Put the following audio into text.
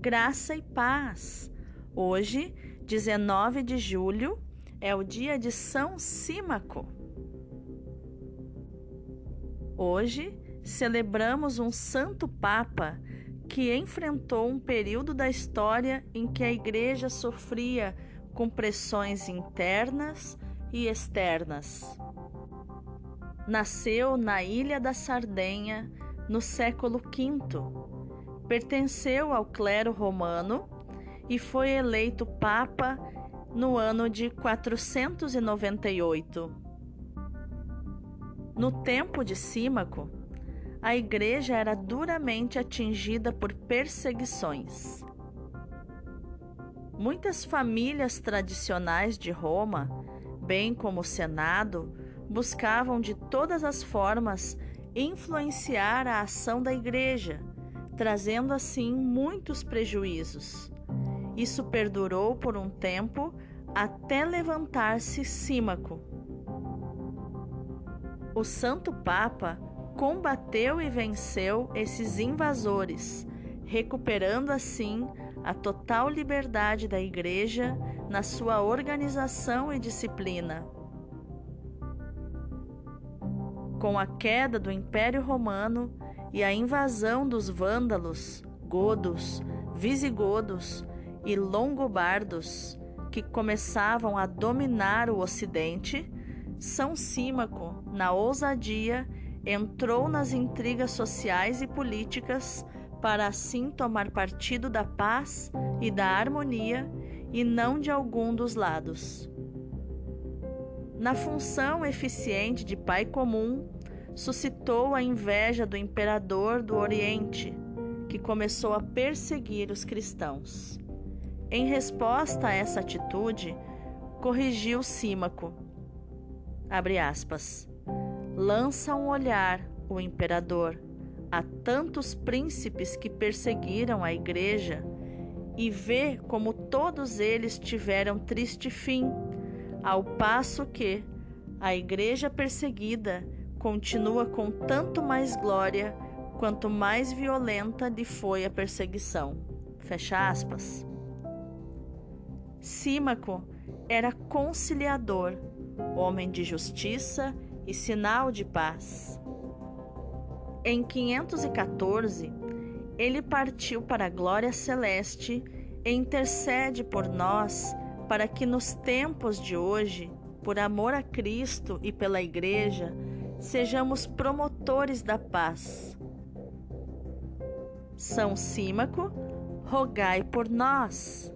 graça e paz. Hoje, 19 de julho, é o dia de São Símaco. Hoje, celebramos um santo papa que enfrentou um período da história em que a igreja sofria com pressões internas e externas. Nasceu na ilha da Sardenha no século V. Pertenceu ao clero romano e foi eleito papa no ano de 498. No tempo de Símaco, a igreja era duramente atingida por perseguições. Muitas famílias tradicionais de Roma, bem como o Senado, buscavam de todas as formas influenciar a ação da igreja, trazendo assim muitos prejuízos. Isso perdurou por um tempo até levantar-se Símaco. O Santo Papa combateu e venceu esses invasores, recuperando assim a total liberdade da Igreja na sua organização e disciplina. Com a queda do Império Romano e a invasão dos vândalos, godos, visigodos e longobardos, que começavam a dominar o Ocidente, São Símaco, na ousadia, entrou nas intrigas sociais e políticas para assim tomar partido da paz e da harmonia e não de algum dos lados. Na função eficiente de pai comum, suscitou a inveja do imperador do Oriente, que começou a perseguir os cristãos. Em resposta a essa atitude, corrigiu Símaco. Abre aspas. Lança um olhar, o imperador, a tantos príncipes que perseguiram a igreja e vê como todos eles tiveram triste fim, ao passo que a igreja perseguida continua com tanto mais glória quanto mais violenta lhe foi a perseguição. Fecha aspas. Símaco era conciliador, homem de justiça e sinal de paz. Em 514, ele partiu para a glória celeste e intercede por nós para que nos tempos de hoje, por amor a Cristo e pela Igreja, sejamos promotores da paz. São Símaco, rogai por nós.